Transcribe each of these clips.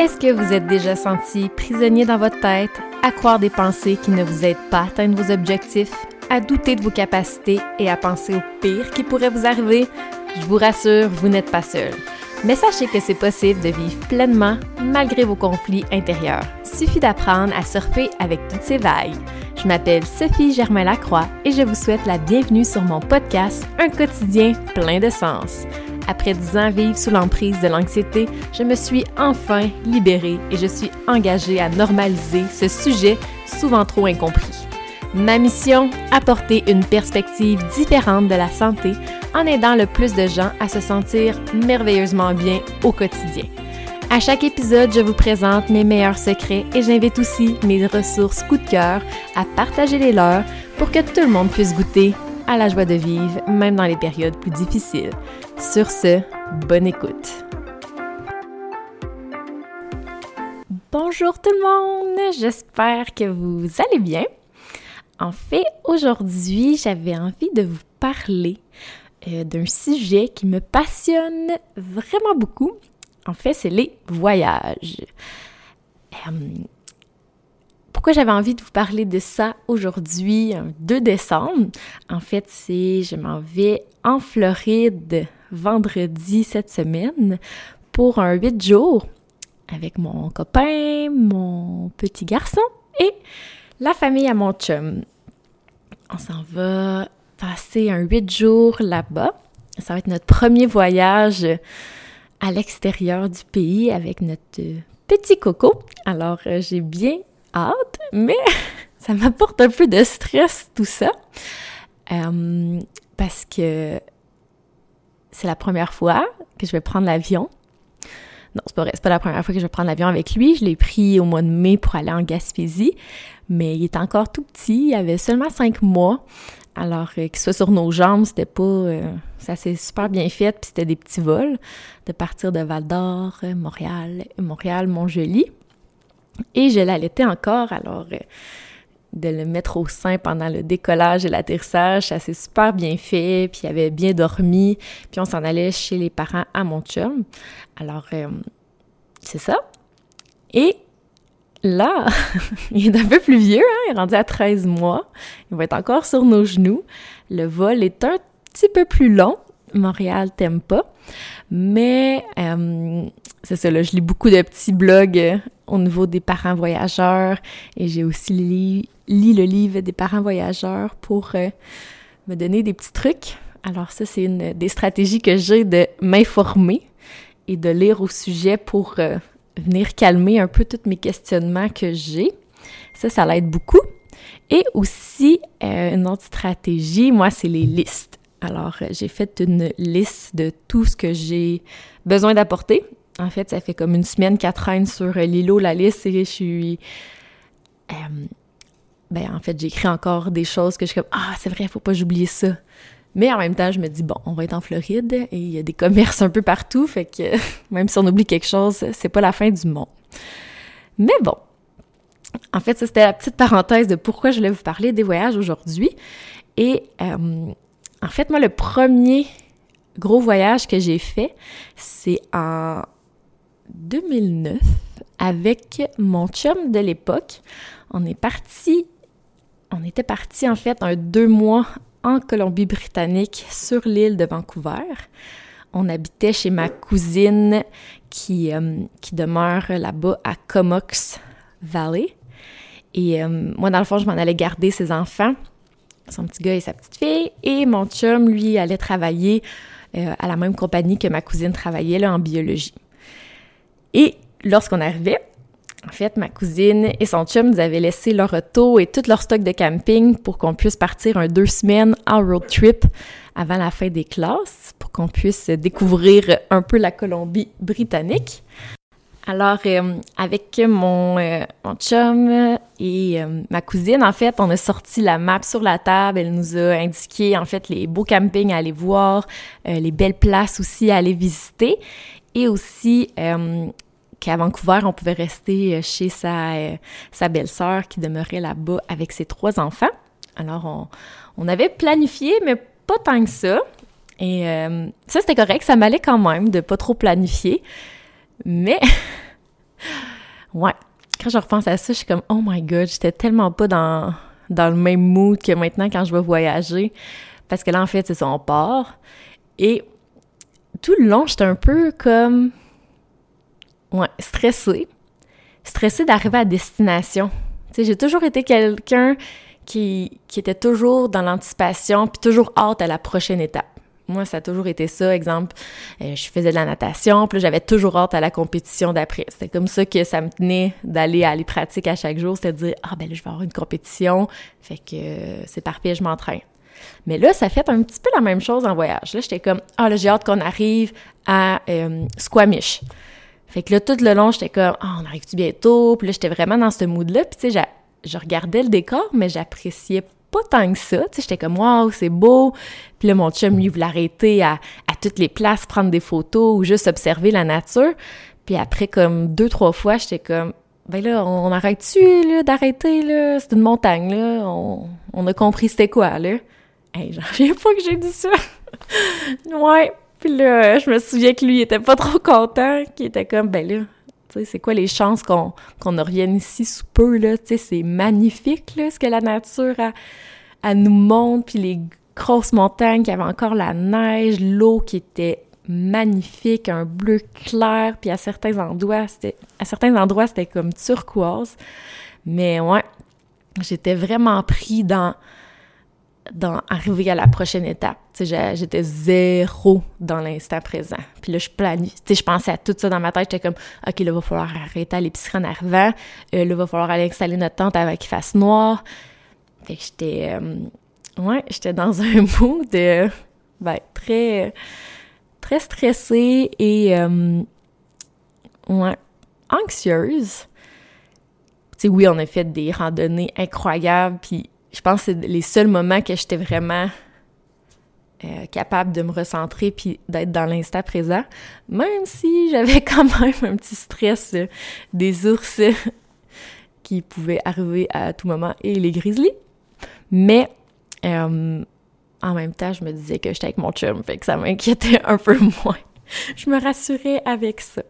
Est-ce que vous êtes déjà senti prisonnier dans votre tête, à croire des pensées qui ne vous aident pas à atteindre vos objectifs, à douter de vos capacités et à penser au pire qui pourrait vous arriver? Je vous rassure, vous n'êtes pas seul. Mais sachez que c'est possible de vivre pleinement malgré vos conflits intérieurs. Suffit d'apprendre à surfer avec toutes ces vagues. Je m'appelle Sophie Germain-Lacroix et je vous souhaite la bienvenue sur mon podcast Un quotidien plein de sens. Après dix ans à vivre sous l'emprise de l'anxiété, je me suis enfin libérée et je suis engagée à normaliser ce sujet souvent trop incompris. Ma mission, apporter une perspective différente de la santé en aidant le plus de gens à se sentir merveilleusement bien au quotidien. À chaque épisode, je vous présente mes meilleurs secrets et j'invite aussi mes ressources coup de cœur à partager les leurs pour que tout le monde puisse goûter à la joie de vivre, même dans les périodes plus difficiles. Sur ce, bonne écoute. Bonjour tout le monde, j'espère que vous allez bien. En fait, aujourd'hui, j'avais envie de vous parler euh, d'un sujet qui me passionne vraiment beaucoup en fait, c'est les voyages. Euh, pourquoi j'avais envie de vous parler de ça aujourd'hui, 2 décembre? En fait, c'est je m'en vais en Floride vendredi cette semaine pour un 8 jours avec mon copain, mon petit garçon et la famille à mon chum. On s'en va passer un 8 jours là-bas. Ça va être notre premier voyage à l'extérieur du pays avec notre petit coco. Alors, euh, j'ai bien hâte, mais ça m'apporte un peu de stress tout ça. Euh, parce que c'est la première fois que je vais prendre l'avion. Non, c'est pas pas la première fois que je vais prendre l'avion avec lui. Je l'ai pris au mois de mai pour aller en Gaspésie, mais il est encore tout petit, il avait seulement cinq mois. Alors, euh, qu'il soit sur nos jambes, c'était pas... Euh, ça s'est super bien fait, puis c'était des petits vols de partir de Val-d'Or, euh, Montréal, Montréal, Montjoli. Et je l'allaitais encore, alors de le mettre au sein pendant le décollage et l'atterrissage, ça s'est super bien fait, puis il avait bien dormi, puis on s'en allait chez les parents à mon chum. Alors, c'est ça. Et Là, il est un peu plus vieux, hein? il est rendu à 13 mois. Il va être encore sur nos genoux. Le vol est un petit peu plus long. Montréal t'aime pas. Mais euh, c'est ça, je lis beaucoup de petits blogs euh, au niveau des parents voyageurs et j'ai aussi lu, le livre des parents voyageurs pour euh, me donner des petits trucs. Alors ça, c'est une des stratégies que j'ai de m'informer et de lire au sujet pour venir calmer un peu tous mes questionnements que j'ai. Ça, ça l'aide beaucoup. Et aussi, euh, une autre stratégie, moi, c'est les listes. Alors, euh, j'ai fait une liste de tout ce que j'ai besoin d'apporter. En fait, ça fait comme une semaine qu'elle traîne sur euh, Lilo, la liste, et je suis... ben, en fait, j'écris encore des choses que je suis comme « Ah, c'est vrai, faut pas j'oublie ça. » Mais en même temps, je me dis, bon, on va être en Floride et il y a des commerces un peu partout, fait que même si on oublie quelque chose, c'est pas la fin du monde. Mais bon, en fait, ça c'était la petite parenthèse de pourquoi je voulais vous parler des voyages aujourd'hui. Et euh, en fait, moi, le premier gros voyage que j'ai fait, c'est en 2009 avec mon chum de l'époque. On est parti, on était parti en fait un deux mois en Colombie-Britannique sur l'île de Vancouver. On habitait chez ma cousine qui, euh, qui demeure là-bas à Comox Valley. Et euh, moi, dans le fond, je m'en allais garder ses enfants, son petit gars et sa petite fille. Et mon chum, lui, allait travailler euh, à la même compagnie que ma cousine travaillait là, en biologie. Et lorsqu'on arrivait, en fait, ma cousine et son chum nous avaient laissé leur auto et tout leur stock de camping pour qu'on puisse partir un deux semaines en road trip avant la fin des classes, pour qu'on puisse découvrir un peu la Colombie-Britannique. Alors, euh, avec mon, euh, mon, chum et euh, ma cousine, en fait, on a sorti la map sur la table. Elle nous a indiqué, en fait, les beaux campings à aller voir, les belles places aussi à aller visiter et aussi qu'à Vancouver, on pouvait rester euh, chez sa, euh, sa belle-sœur qui demeurait là-bas avec ses trois enfants. Alors, on, avait planifié, mais pas tant que ça. Et euh, ça, c'était correct, ça m'allait quand même de pas trop planifier. Mais ouais, quand je repense à ça, je suis comme, oh my god, j'étais tellement pas dans, dans le même mood que maintenant quand je vais voyager. Parce que là, en fait, c'est ça, on part. Et tout le long, j'étais un peu comme, ouais, stressée. Stressée d'arriver à destination. Tu j'ai toujours été quelqu'un qui, qui était toujours dans l'anticipation, puis toujours hâte à la prochaine étape. Moi, ça a toujours été ça. Exemple, euh, je faisais de la natation, puis j'avais toujours hâte à la compétition d'après. C'était comme ça que ça me tenait d'aller à les pratiques à chaque jour. C'était de dire, ah ben là, je vais avoir une compétition. Fait que euh, c'est parfait, je m'entraîne. Mais là, ça fait un petit peu la même chose en voyage. Là, j'étais comme, ah là, j'ai hâte qu'on arrive à euh, Squamish. Fait que là, tout le long, j'étais comme, ah, on arrive-tu bientôt? Puis là, j'étais vraiment dans ce mood-là. Puis tu sais, je regardais le décor, mais j'appréciais pas tant que ça. Tu sais, j'étais comme, wow, c'est beau. Puis là, mon chum, lui, voulait arrêter à, à toutes les places, prendre des photos ou juste observer la nature. Puis après, comme deux, trois fois, j'étais comme, ben là, on arrête-tu, d'arrêter, là? C'est une montagne, là. On, on a compris c'était quoi, là. Hey, j'en reviens pas que j'ai dit ça. ouais. Puis là, je me souviens que lui, il était pas trop content, qu'il était comme, ben là, tu sais, c'est quoi les chances qu'on revienne ici sous peu, là? Tu sais, c'est magnifique, là, ce que la nature a, a nous montre, puis les grosses montagnes qui avaient encore la neige, l'eau qui était magnifique, un bleu clair, puis à certains endroits, c'était à certains endroits, c'était comme turquoise. Mais ouais, j'étais vraiment pris dans dans arriver à la prochaine étape. J'étais zéro dans l'instant présent. Puis là, je planifie. Je pensais à tout ça dans ma tête. J'étais comme, OK, là, il va falloir arrêter à l'épicerie en arrivant. Euh, là, il va falloir aller installer notre tente avant qu'il fasse noir. Fait que j'étais... Euh, ouais, j'étais dans un mood de... Ben, très... Très stressée et... Euh, ouais, anxieuse. Tu sais, oui, on a fait des randonnées incroyables, puis je pense que c'est les seuls moments que j'étais vraiment euh, capable de me recentrer puis d'être dans l'instant présent, même si j'avais quand même un petit stress euh, des ours qui pouvaient arriver à tout moment et les grizzlies. Mais euh, en même temps, je me disais que j'étais avec mon chum, fait que ça m'inquiétait un peu moins. je me rassurais avec ça.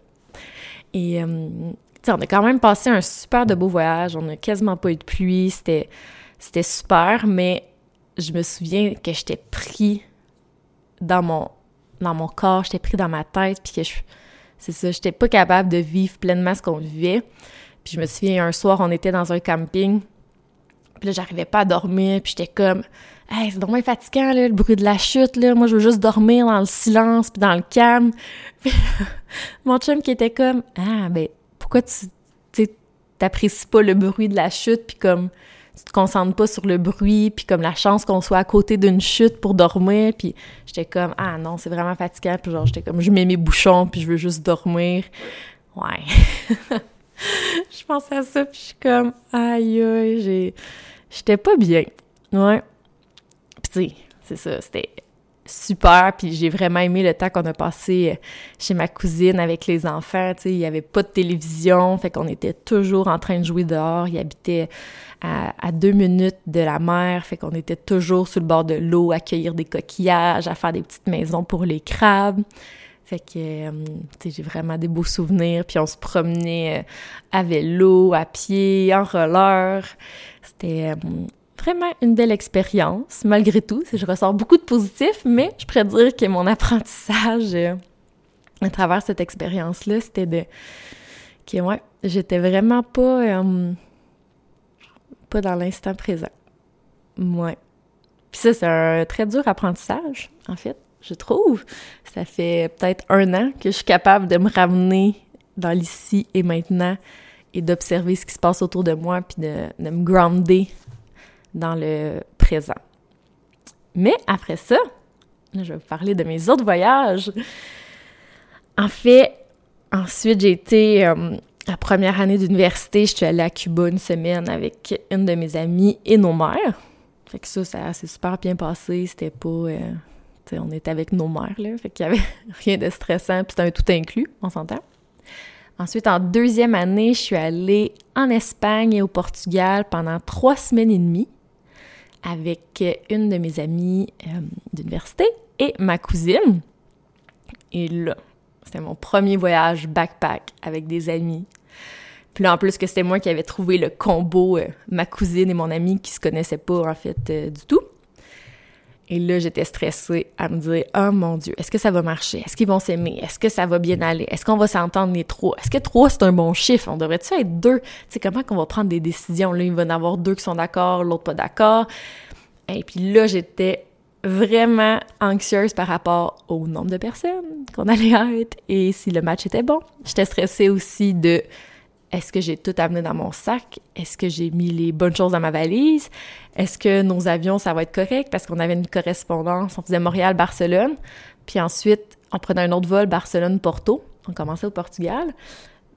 Et, on a quand même passé un super de beau voyage, on n'a quasiment pas eu de pluie, c'était c'était super, mais je me souviens que j'étais pris dans mon, dans mon corps, j'étais pris dans ma tête, puis que je, c'est ça, j'étais pas capable de vivre pleinement ce qu'on vivait. Puis je me souviens, un soir, on était dans un camping, puis là, j'arrivais pas à dormir, puis j'étais comme, hey, c'est vraiment fatigant, là, le bruit de la chute, là, moi, je veux juste dormir dans le silence, puis dans le calme. Puis mon chum qui était comme, ah, ben, pourquoi tu, tu t'apprécies pas le bruit de la chute, puis comme, tu te concentres pas sur le bruit, puis comme la chance qu'on soit à côté d'une chute pour dormir, puis j'étais comme ah non, c'est vraiment fatigant, puis genre j'étais comme je mets mes bouchons, puis je veux juste dormir. Ouais. je pensais à ça, puis je suis comme aïe aïe, j'ai j'étais pas bien. Ouais. Puis tu sais, c'est ça, c'était super, puis j'ai vraiment aimé le temps qu'on a passé euh, chez ma cousine avec les enfants, il y avait pas de télévision, fait qu'on était toujours en train de jouer dehors, il habitait à, deux minutes de la mer, fait qu'on était toujours sur le bord de l'eau, à cueillir des coquillages, à faire des petites maisons pour les crabes. Fait que, euh, j'ai vraiment des beaux souvenirs. Puis on se promenait euh, à vélo, à pied, en roller. C'était vraiment une belle expérience, malgré tout. Je ressors beaucoup de positifs, mais je pourrais dire que mon apprentissage à travers cette expérience-là, c'était de... que, ouais, j'étais vraiment pas pas dans l'instant présent. Ouais. Puis ça, c'est un très dur apprentissage, en fait, je trouve. Ça fait peut-être un an que je suis capable de me ramener dans l'ici et maintenant et d'observer ce qui se passe autour de moi, puis de, de me grounder dans le présent. Mais après ça, je vais vous parler de mes autres voyages. En fait, ensuite, j'ai été euh, la première année d'université, je suis allée à Cuba une semaine avec une de mes amies et nos mères. Fait que ça, ça s'est super bien passé. C'était pas... Euh, on était avec nos mères, là. Fait qu'il y avait rien de stressant, puis c'était un tout inclus, on s'entend. Ensuite, en deuxième année, je suis allée en Espagne et au Portugal pendant trois semaines et demie avec une de mes amies euh, d'université et ma cousine. Et là, c'était mon premier voyage backpack avec des amis. Puis là, en plus que c'était moi qui avais trouvé le combo, euh, ma cousine et mon ami qui se connaissaient pas, en fait, euh, du tout. Et là, j'étais stressée à me dire, oh mon Dieu, est-ce que ça va marcher? Est-ce qu'ils vont s'aimer? Est-ce que ça va bien aller? Est-ce qu'on va s'entendre les trois? Est-ce que trois, c'est un bon chiffre? On devrait-tu être deux? Tu sais, comment qu'on va prendre des décisions? Là, il va y en avoir deux qui sont d'accord, l'autre pas d'accord. Et puis là, j'étais vraiment anxieuse par rapport au nombre de personnes qu'on allait être et si le match était bon. J'étais stressée aussi de est-ce que j'ai tout amené dans mon sac? Est-ce que j'ai mis les bonnes choses dans ma valise? Est-ce que nos avions, ça va être correct? Parce qu'on avait une correspondance, on faisait Montréal-Barcelone, puis ensuite, on prenait un autre vol Barcelone-Porto. On commençait au Portugal,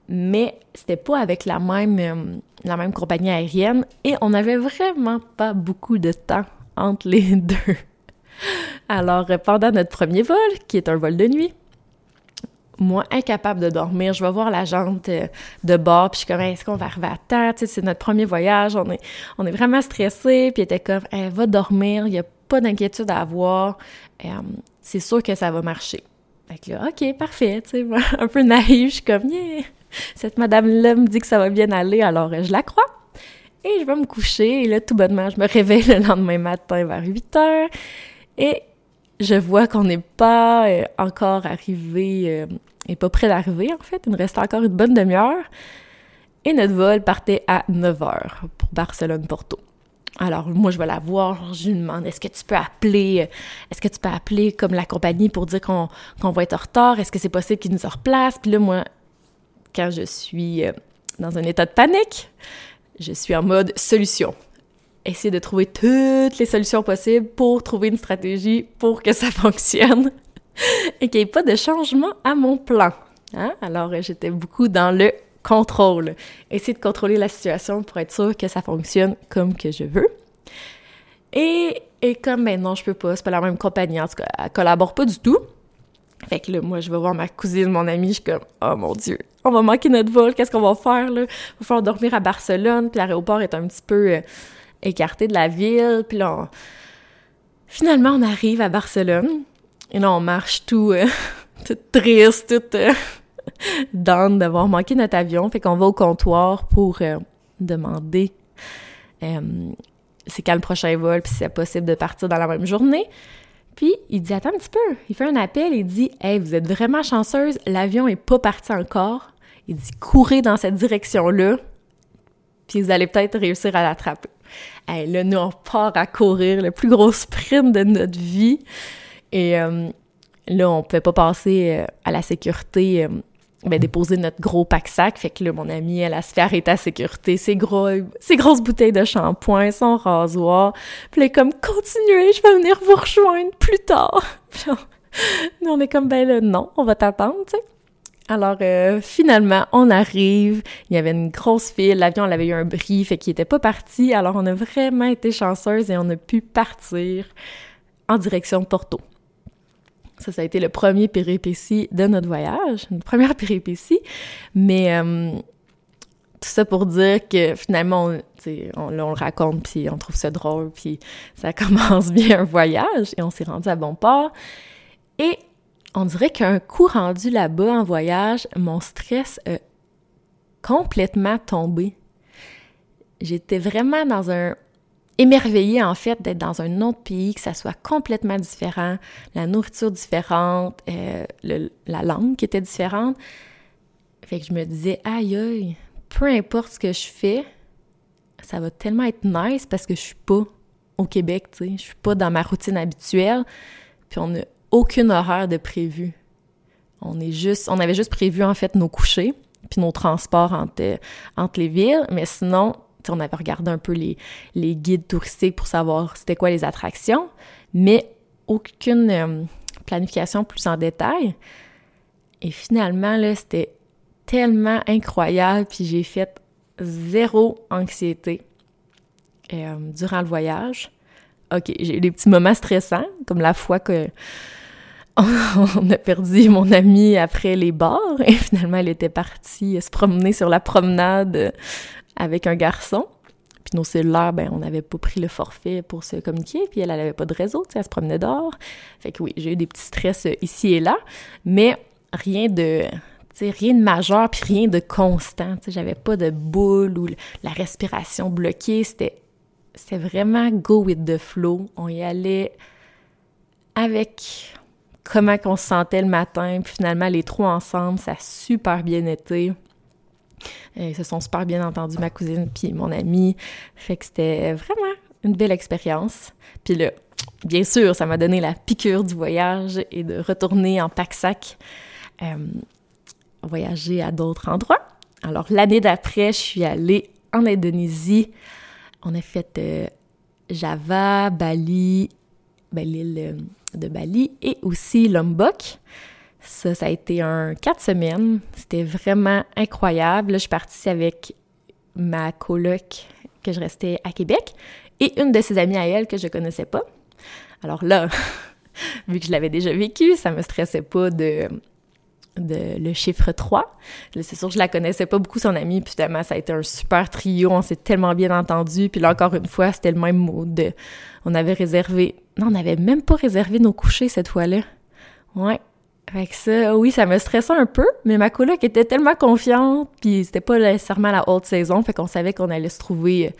mais c'était pas avec la même, euh, la même compagnie aérienne et on n'avait vraiment pas beaucoup de temps entre les deux. Alors, pendant notre premier vol, qui est un vol de nuit, moi, incapable de dormir, je vais voir la jante euh, de bord, puis je suis comme, est-ce qu'on va arriver à temps? C'est notre premier voyage, on est, on est vraiment stressé, puis elle était comme, va dormir, il n'y a pas d'inquiétude à avoir, euh, c'est sûr que ça va marcher. Fait que là, OK, parfait, tu un peu naïve, je suis comme, yeah, cette madame-là me dit que ça va bien aller, alors euh, je la crois. Et je vais me coucher, et là, tout bonnement, je me réveille le lendemain matin vers 8 heures, et je vois qu'on n'est pas euh, encore arrivé, euh, et pas près d'arriver en fait, il nous reste encore une bonne demi-heure. Et notre vol partait à 9 heures pour Barcelone-Porto. Alors moi je vais la voir, je lui demande est-ce que tu peux appeler, euh, est-ce que tu peux appeler comme la compagnie pour dire qu'on va être en retard, est-ce que c'est possible qu'ils nous replacent? Puis là moi, quand je suis dans un état de panique, je suis en mode solution essayer de trouver toutes les solutions possibles pour trouver une stratégie pour que ça fonctionne et qu'il n'y ait pas de changement à mon plan. Hein? Alors, j'étais beaucoup dans le contrôle. Essayer de contrôler la situation pour être sûr que ça fonctionne comme que je veux. Et, et comme, non, je peux pas, c'est pas la même compagnie, en tout cas, elle collabore pas du tout. Fait que là, moi, je vais voir ma cousine, mon amie, je suis comme, oh mon Dieu, on va manquer notre vol, qu'est-ce qu'on va faire, là? Il va falloir dormir à Barcelone, puis l'aéroport est un petit peu... Euh, écarté de la ville. Puis là, finalement, on arrive à Barcelone. Et là, on marche tout, euh, triste, tout euh, d'avoir manqué notre avion. Fait qu'on va au comptoir pour euh, demander c'est quand le prochain vol, puis si c'est possible de partir dans la même journée. Puis il dit attends un petit peu, il fait un appel, il dit hey vous êtes vraiment chanceuse, l'avion est pas parti encore. Il dit courez dans cette direction là, puis vous allez peut-être réussir à l'attraper. Là, nous, on part à courir le plus gros sprint de notre vie. Et euh, là, on pouvait pas passer euh, à la sécurité, euh, ben, déposer notre gros pack-sac. Fait que là, mon amie, elle a se fait arrêter à sécurité. Ses, gros, ses grosses bouteilles de shampoing, son rasoir. Puis là, comme, continuez, je vais venir vous rejoindre plus tard. Puis nous, on est comme, ben là, non, on va t'attendre, tu sais. Alors, euh, finalement, on arrive. Il y avait une grosse file. L'avion, avait eu un bris, fait qu'il était pas parti. Alors, on a vraiment été chanceuse et on a pu partir en direction de Porto. Ça, ça a été le premier péripétie de notre voyage, une première péripétie. Mais euh, tout ça pour dire que finalement, on, on, on le raconte, puis on trouve ça drôle, puis ça commence bien un voyage et on s'est rendu à bon port. Et on dirait qu'un coup rendu là-bas en voyage, mon stress a complètement tombé. J'étais vraiment dans un émerveillée en fait d'être dans un autre pays, que ça soit complètement différent, la nourriture différente, euh, la langue qui était différente. Fait que je me disais, aïe aïe, peu importe ce que je fais, ça va tellement être nice parce que je suis pas au Québec, tu sais, je suis pas dans ma routine habituelle. Puis on a aucune horaire de prévu. On est juste, on avait juste prévu en fait nos couchers puis nos transports entre, entre les villes, mais sinon, on avait regardé un peu les, les guides touristiques pour savoir c'était quoi les attractions, mais aucune euh, planification plus en détail. Et finalement, là, c'était tellement incroyable, puis j'ai fait zéro anxiété euh, durant le voyage. OK, j'ai eu des petits moments stressants, comme la fois que on a perdu mon amie après les bars et finalement elle était partie se promener sur la promenade avec un garçon. Puis nos cellulaires, ben on n'avait pas pris le forfait pour se communiquer, puis elle, elle avait pas de réseau, tu sais, elle se promenait dehors. Fait que oui, j'ai eu des petits stress ici et là, mais rien de rien de majeur puis rien de constant. J'avais pas de boule ou la respiration bloquée. C'était, c'était vraiment go with the flow. On y allait avec comment qu'on se sentait le matin. Puis finalement, les trois ensemble, ça a super bien été. Ils se sont super bien entendus, ma cousine puis mon amie. Fait que c'était vraiment une belle expérience. Puis là, bien sûr, ça m'a donné la piqûre du voyage et de retourner en pack-sac euh, voyager à d'autres endroits. Alors, l'année d'après, je suis allée en Indonésie. On a fait euh, Java, Bali, ben, l'île euh, de Bali et aussi Lombok. Ça, ça a été un quatre semaines. C'était vraiment incroyable. Là, je suis partie avec ma coloc que je restais à Québec et une de ses amies à elle que je connaissais pas. Alors là, vu que je l'avais déjà vécu, ça me stressait pas de, de le chiffre 3. C'est sûr je la connaissais pas beaucoup, son amie, puis finalement, ça a été un super trio, on s'est tellement bien entendu, puis là, encore une fois, c'était le même mood. On avait réservé... Non, on n'avait même pas réservé nos couchers cette fois-là. Ouais. Fait que ça, oui, ça me stressait un peu, mais ma coloc était tellement confiante, puis c'était pas nécessairement la haute saison, fait qu'on savait qu'on allait se trouver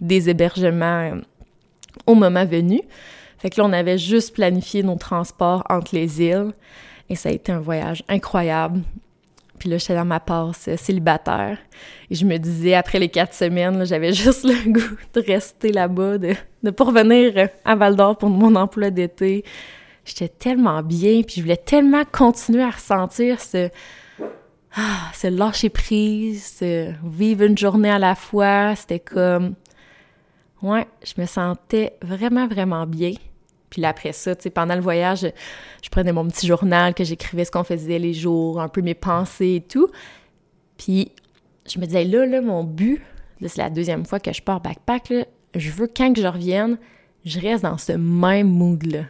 des hébergements euh, au moment venu. Fait que là, on avait juste planifié nos transports entre les îles et ça a été un voyage incroyable. Puis là, j'étais dans ma passe célibataire et je me disais, après les quatre semaines, j'avais juste le goût de rester là-bas, de ne pas revenir à Val-d'Or pour mon emploi d'été. J'étais tellement bien, puis je voulais tellement continuer à ressentir ce ah, ce lâcher prise, ce vivre une journée à la fois. C'était comme Ouais, je me sentais vraiment, vraiment bien. Puis là, après ça, tu sais, pendant le voyage, je, prenais mon petit journal, que j'écrivais ce qu'on faisait les jours, un peu mes pensées et tout. Puis je me disais, là, là, mon but, c'est la deuxième fois que je pars backpack, là, je veux, quand que je revienne, je reste dans ce même mood-là.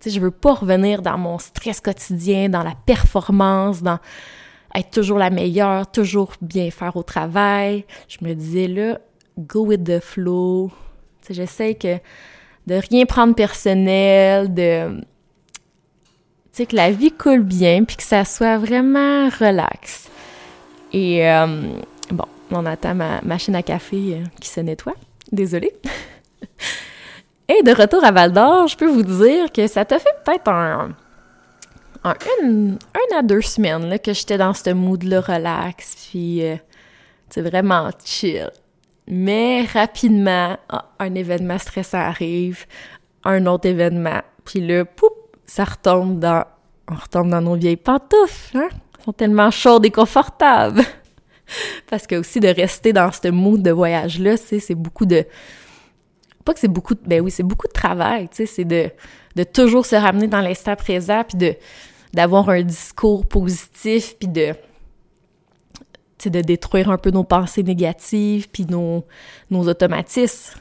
Tu sais, je veux pas revenir dans mon stress quotidien, dans la performance, dans être toujours la meilleure, toujours bien faire au travail. Je me disais, là, go with the flow. J'essaie que de rien prendre personnel, de tu sais que la vie coule bien puis que ça soit vraiment relax. Et euh, bon, on attend ma machine à café euh, qui se nettoie. Désolée. Et de retour à Val d'Or, je peux vous dire que ça t'a fait peut-être un, un, une, à deux semaines là, que j'étais dans ce mood-là relax, puis c'est euh, vraiment chill. Mais rapidement, un événement stressant arrive, un autre événement, puis là, poup, ça retombe dans... On retombe dans nos vieilles pantoufles, hein? Elles sont tellement chaudes et confortables. Parce que aussi de rester dans ce mood de voyage-là, c'est beaucoup de... Pas que c'est beaucoup de... Ben oui, c'est beaucoup de travail, tu sais, c'est de, de toujours se ramener dans l'instant présent, puis de d'avoir un discours positif, puis de de détruire un peu nos pensées négatives puis nos, nos automatismes.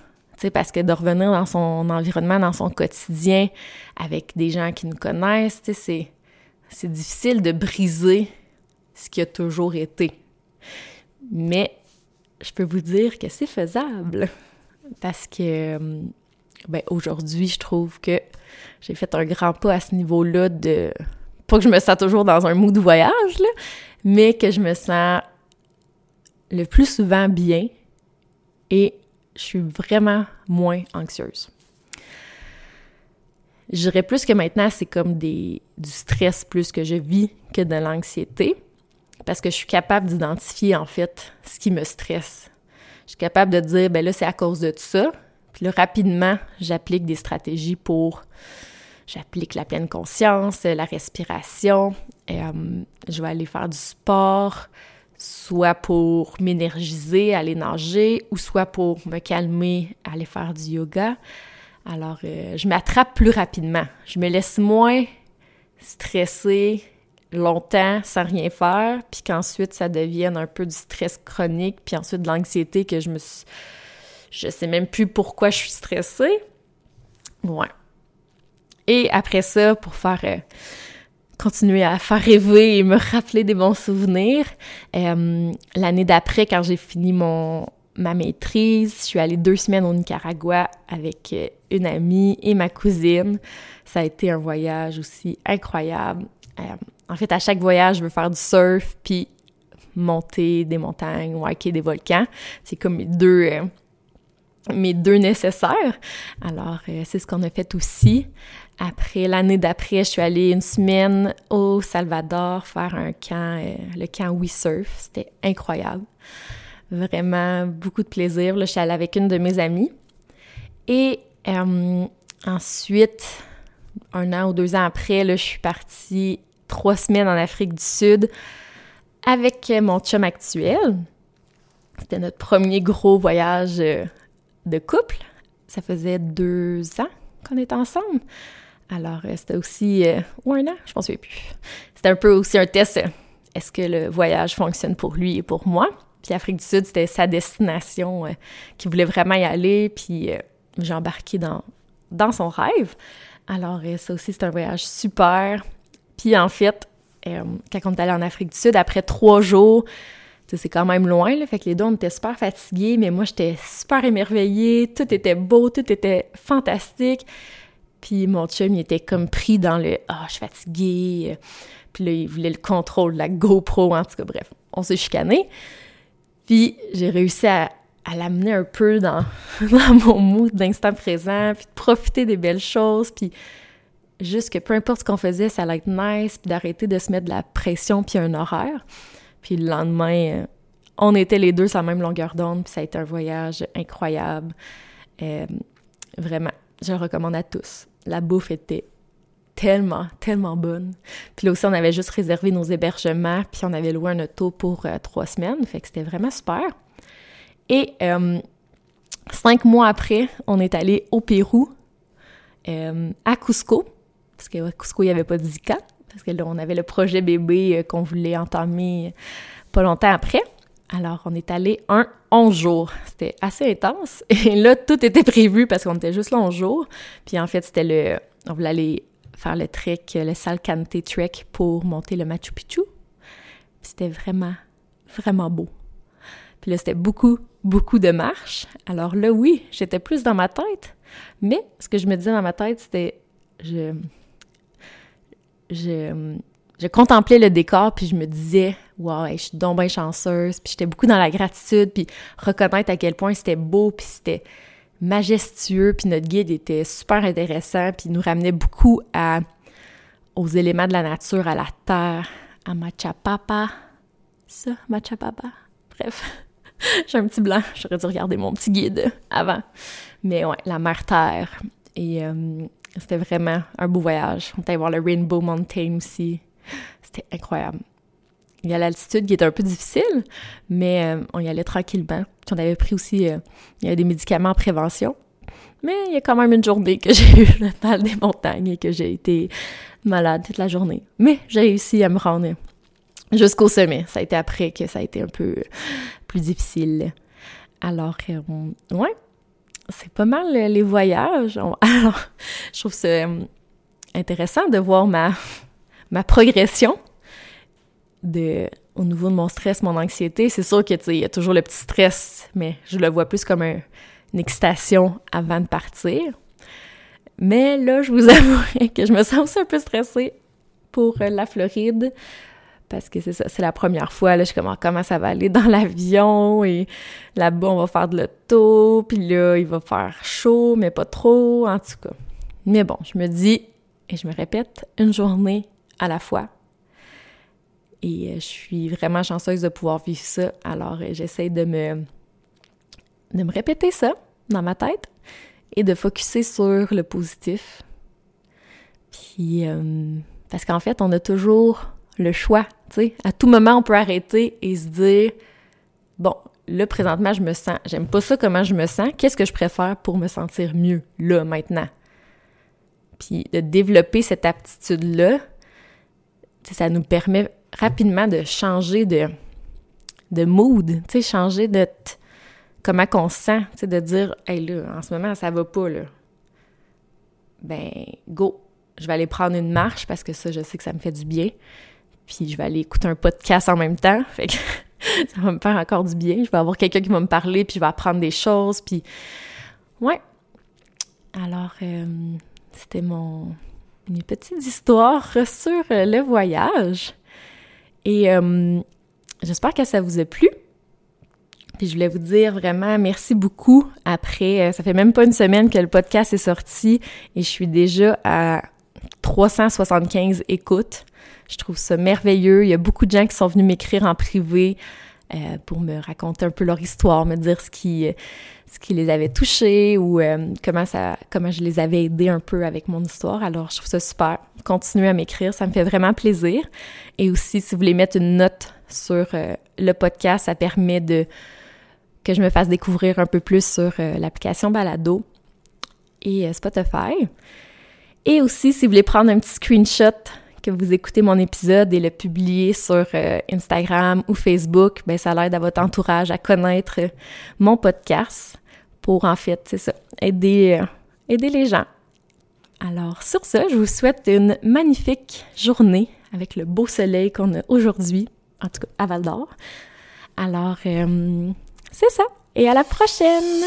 parce que de revenir dans son environnement, dans son quotidien, avec des gens qui nous connaissent, c'est, c'est difficile de briser ce qui a toujours été. Mais je peux vous dire que c'est faisable. Parce que ben, aujourd'hui, je trouve que j'ai fait un grand pas à ce niveau-là de. Pas que je me sens toujours dans un mood de voyage, là, mais que je me sens le plus souvent bien et je suis vraiment moins anxieuse. Je dirais plus que maintenant, c'est comme du stress plus que je vis que de l'anxiété, parce que je suis capable d'identifier en fait ce qui me stresse. Je suis capable de dire, ben là, c'est à cause de ça. Puis là, rapidement, j'applique des stratégies pour. J'applique la pleine conscience, la respiration. Euh, je vais aller faire du sport soit pour m'énergiser, aller nager, ou soit pour me calmer, aller faire du yoga. Alors, euh, je m'attrape plus rapidement. Je me laisse moins stresser longtemps sans rien faire, puis qu'ensuite ça devienne un peu du stress chronique, puis ensuite de l'anxiété que je me suis... Je sais même plus pourquoi je suis stressée. Ouais. Et après ça, pour faire... Euh, continuer à faire rêver et me rappeler des bons souvenirs. Euh, L'année d'après, quand j'ai fini mon ma maîtrise, je suis allée deux semaines au Nicaragua avec euh, une amie et ma cousine. Ça a été un voyage aussi incroyable. Euh, en fait, à chaque voyage, je veux faire du surf, puis monter des montagnes ou des volcans. C'est comme mes deux, euh, mes deux nécessaires. Alors, c'est ce qu'on a fait aussi. Après, l'année d'après, je suis allée une semaine au Salvador faire un camp, euh, le camp We Surf. C'était incroyable. Vraiment beaucoup de plaisir. Je suis allée avec une de mes amies. Et ensuite, un an ou deux ans après, je suis partie trois semaines en Afrique du Sud avec mon chum actuel. C'était notre premier gros voyage euh, de couple. Ça faisait deux ans qu'on était ensemble. Alors, euh, c'était aussi... Euh, ou un an, je pense plus. C'était un peu aussi un test. Est-ce que le voyage fonctionne pour lui et pour moi? Puis Afrique du Sud, c'était sa destination, qui voulait vraiment y aller. Puis j'ai embarqué dans, dans son rêve. Alors, ça aussi, c'est un voyage super. Puis en fait, euh, quand on est allé en Afrique du Sud, après trois jours, c'est quand même loin, là, fait que les deux, on était super fatigués, mais moi, j'étais super émerveillée, tout était beau, tout était fantastique. Puis mon chum, il était comme pris dans le « Ah, je suis fatiguée », puis là, il voulait le contrôle de la GoPro, en tout cas, bref, on s'est chicané. Puis j'ai réussi à, l'amener un peu dans, mon mood d'instant présent, puis de profiter des belles choses, puis juste que peu importe ce qu'on faisait, ça allait être nice, puis d'arrêter de se mettre de la pression puis un horaire. Puis le lendemain, euh, on était les deux sur la même longueur d'onde, puis ça a été un voyage incroyable. Euh, vraiment, je le recommande à tous. La bouffe était tellement, tellement bonne. Puis là aussi, on avait juste réservé nos hébergements, puis on avait loué un auto pour euh, trois semaines, fait que c'était vraiment super. Et cinq mois après, on est allé au Pérou, à Cusco, parce qu'à Cusco, il n'y avait pas de Zika, parce que là, on avait le projet bébé euh, qu'on voulait entamer pas longtemps après. Alors, on est allé un 11 jours. C'était assez intense. Et là, tout était prévu parce qu'on était juste là 11 jours. Puis en fait, c'était le... On voulait aller faire le trek, le Salcante Trek pour monter le Machu Picchu. C'était vraiment, vraiment beau. Puis là, c'était beaucoup, beaucoup de marches. Alors là, oui, j'étais plus dans ma tête. Mais ce que je me disais dans ma tête, c'était... Je, je, je contemplais le décor, puis je me disais, wow, je suis donc bien chanceuse, puis j'étais beaucoup dans la gratitude, puis reconnaître à quel point c'était beau, puis c'était majestueux, puis notre guide était super intéressant, puis il nous ramenait beaucoup à, aux éléments de la nature, à la terre, à Machapapa. Ça, Machapapa? Bref, j'ai un petit blanc, j'aurais dû regarder mon petit guide avant. Mais ouais, la mère-terre. Et euh, c'était vraiment un beau voyage. On était allé voir le Rainbow Mountain aussi. C'était incroyable. Il y a l'altitude qui est un peu difficile, mais euh, on y allait tranquillement. Puis on avait pris aussi euh, il y des médicaments en prévention. Mais il y a quand même une journée que j'ai eu le mal des montagnes et que j'ai été malade toute la journée. Mais j'ai réussi à me rendre jusqu'au sommet. Ça a été après que ça a été un peu plus difficile. Alors, euh, ouais, c'est pas mal euh, les voyages. Alors, je trouve ça intéressant de voir ma, ma progression de, au niveau de mon stress, mon anxiété. C'est sûr que, y a toujours le petit stress, mais je le vois plus comme une excitation avant de partir. Mais là, je vous avoue que je me sens aussi un peu stressée pour euh, la Floride parce que c'est ça, c'est la première fois, là, je commence comment ça va aller dans l'avion, et là-bas, on va faire de l'auto, puis là, il va faire chaud, mais pas trop, en tout cas. Mais bon, je me dis, et je me répète, une journée à la fois. Et euh, je suis vraiment chanceuse de pouvoir vivre ça, alors euh, j'essaie de me, de me répéter ça dans ma tête et de focuser sur le positif. Puis, euh, parce qu'en fait, on a toujours le choix, sais. À tout moment, on peut arrêter et se dire, bon, là, présentement, je me sens, j'aime pas ça comment je me sens, qu'est-ce que je préfère pour me sentir mieux, là, maintenant? Puis de développer cette aptitude-là, ça nous permet rapidement de changer de, de mood, tu sais, changer de comment qu'on se sent, tu sais, de dire, hey là, en ce moment, ça va pas, là. Ben, go, je vais aller prendre une marche parce que ça, je sais que ça me fait du bien puis je vais aller écouter un podcast en même temps. Fait que ça va me faire encore du bien. Je vais avoir quelqu'un qui va me parler, puis je vais apprendre des choses, puis... Ouais. Alors, euh, c'était mon, mes petites histoires sur le voyage. Et euh, j'espère que ça vous a plu. Puis je voulais vous dire vraiment merci beaucoup. Après, euh, ça fait même pas une semaine que le podcast est sorti et je suis déjà à 375 écoutes. Je trouve ça merveilleux. Il y a beaucoup de gens qui sont venus m'écrire en privé euh, pour me raconter un peu leur histoire, me dire ce qui, ce qui les avait touchés ou euh, comment ça, comment je les avais aidés un peu avec mon histoire. Alors, je trouve ça super. Continuez à m'écrire, ça me fait vraiment plaisir. Et aussi, si vous voulez mettre une note sur euh, le podcast, ça permet de que je me fasse découvrir un peu plus sur l'application Balado et Spotify. Et aussi, si vous voulez prendre un petit screenshot que vous écoutez mon épisode et le publier sur euh, Instagram ou Facebook, ben ça l'aide à votre entourage à connaître mon podcast pour en fait, c'est ça, aider, euh, aider les gens. Alors sur ça, je vous souhaite une magnifique journée avec le beau soleil qu'on a aujourd'hui, en tout cas à Val d'Or. Alors euh, c'est ça, et à la prochaine!